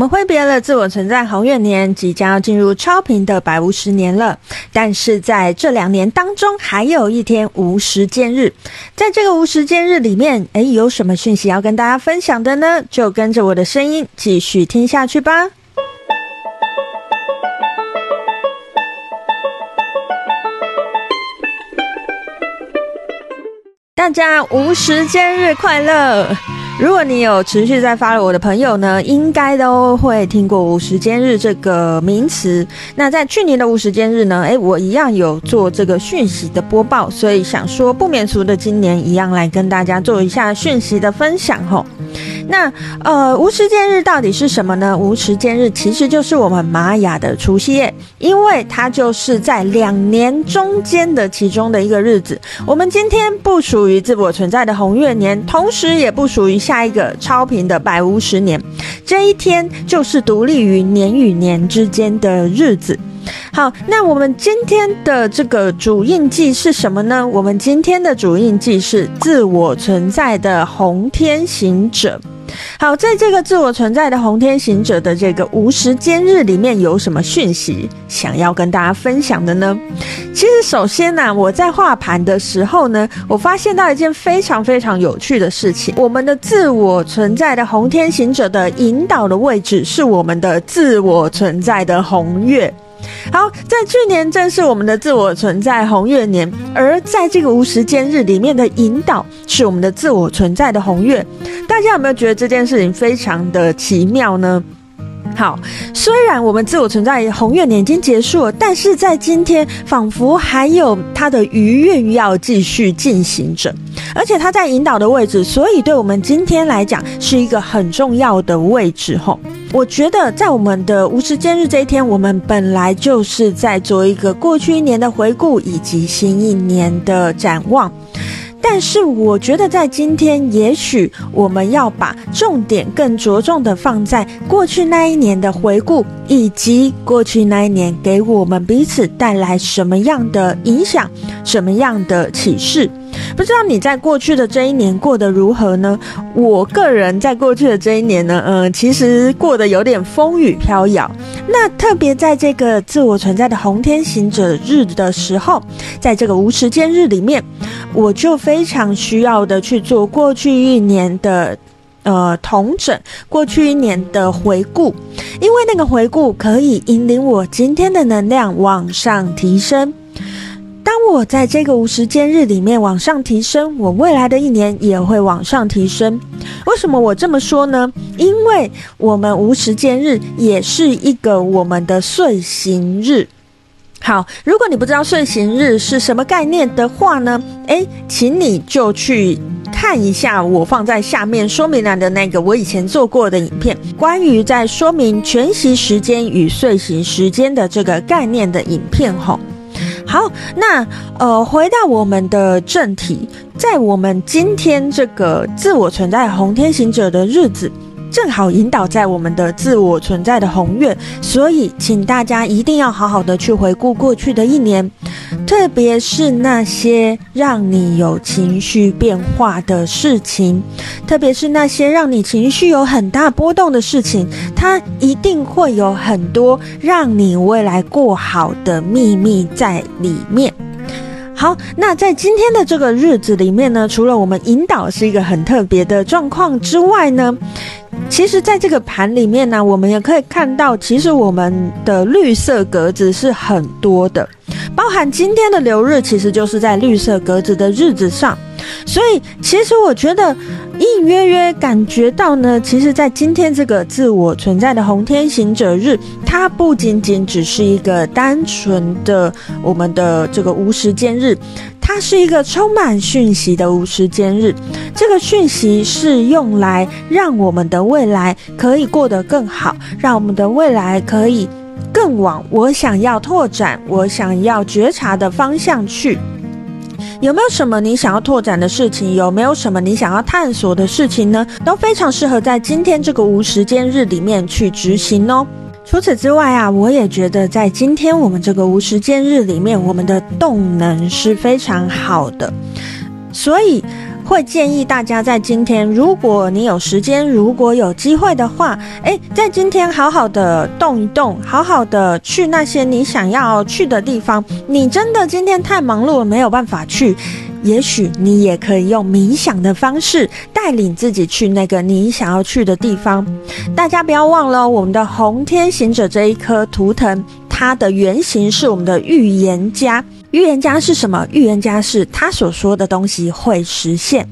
我们挥别了自我存在红月年，即将要进入超频的白无十年了。但是在这两年当中，还有一天无时间日。在这个无时间日里面，诶，有什么讯息要跟大家分享的呢？就跟着我的声音继续听下去吧。大家无时间日快乐！如果你有持续在发了我的朋友呢，应该都会听过无时间日这个名词。那在去年的无时间日呢，诶，我一样有做这个讯息的播报，所以想说不免俗的今年一样来跟大家做一下讯息的分享吼。那呃，无时间日到底是什么呢？无时间日其实就是我们玛雅的除夕夜，因为它就是在两年中间的其中的一个日子。我们今天不属于自我存在的红月年，同时也不属于下一个超频的白无十年。这一天就是独立于年与年之间的日子。好，那我们今天的这个主印记是什么呢？我们今天的主印记是自我存在的红天行者。好，在这个自我存在的红天行者的这个无时间日里面，有什么讯息想要跟大家分享的呢？其实，首先呢、啊，我在画盘的时候呢，我发现到一件非常非常有趣的事情：我们的自我存在的红天行者的引导的位置是我们的自我存在的红月。好，在去年正是我们的自我存在红月年，而在这个无时间日里面的引导是我们的自我存在的红月。大家有没有觉得这件事情非常的奇妙呢？好，虽然我们自我存在红月年已经结束了，但是在今天仿佛还有它的余韵要继续进行着，而且它在引导的位置，所以对我们今天来讲是一个很重要的位置。吼，我觉得在我们的无时间日这一天，我们本来就是在做一个过去一年的回顾以及新一年的展望。但是我觉得，在今天，也许我们要把重点更着重的放在过去那一年的回顾，以及过去那一年给我们彼此带来什么样的影响，什么样的启示。不知道你在过去的这一年过得如何呢？我个人在过去的这一年呢，嗯，其实过得有点风雨飘摇。那特别在这个自我存在的红天行者日的时候，在这个无时间日里面，我就非常需要的去做过去一年的呃统整，过去一年的回顾，因为那个回顾可以引领我今天的能量往上提升。当我在这个无时间日里面往上提升，我未来的一年也会往上提升。为什么我这么说呢？因为我们无时间日也是一个我们的岁行日。好，如果你不知道睡行日是什么概念的话呢，诶，请你就去看一下我放在下面说明栏的那个我以前做过的影片，关于在说明全息时间与睡行时间的这个概念的影片吼。好，那呃，回到我们的正题，在我们今天这个自我存在红天行者的日子。正好引导在我们的自我存在的红月，所以请大家一定要好好的去回顾过去的一年，特别是那些让你有情绪变化的事情，特别是那些让你情绪有很大波动的事情，它一定会有很多让你未来过好的秘密在里面。好，那在今天的这个日子里面呢，除了我们引导是一个很特别的状况之外呢。其实，在这个盘里面呢，我们也可以看到，其实我们的绿色格子是很多的，包含今天的流日，其实就是在绿色格子的日子上。所以，其实我觉得隐隐约约感觉到呢，其实，在今天这个自我存在的红天行者日，它不仅仅只是一个单纯的我们的这个无时间日。它是一个充满讯息的无时间日，这个讯息是用来让我们的未来可以过得更好，让我们的未来可以更往我想要拓展、我想要觉察的方向去。有没有什么你想要拓展的事情？有没有什么你想要探索的事情呢？都非常适合在今天这个无时间日里面去执行哦。除此之外啊，我也觉得在今天我们这个无时间日里面，我们的动能是非常好的。所以会建议大家在今天，如果你有时间，如果有机会的话，诶，在今天好好的动一动，好好的去那些你想要去的地方。你真的今天太忙碌了，没有办法去。也许你也可以用冥想的方式带领自己去那个你想要去的地方。大家不要忘了，我们的红天行者这一颗图腾，它的原型是我们的预言家。预言家是什么？预言家是他所说的东西会实现。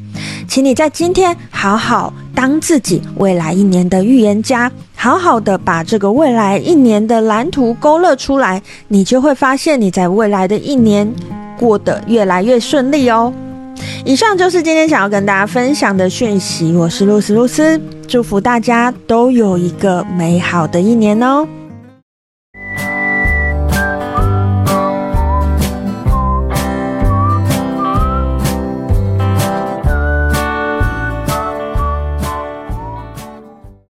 请你在今天好好当自己未来一年的预言家，好好的把这个未来一年的蓝图勾勒出来，你就会发现你在未来的一年。过得越来越顺利哦。以上就是今天想要跟大家分享的讯息。我是露丝露丝，祝福大家都有一个美好的一年哦。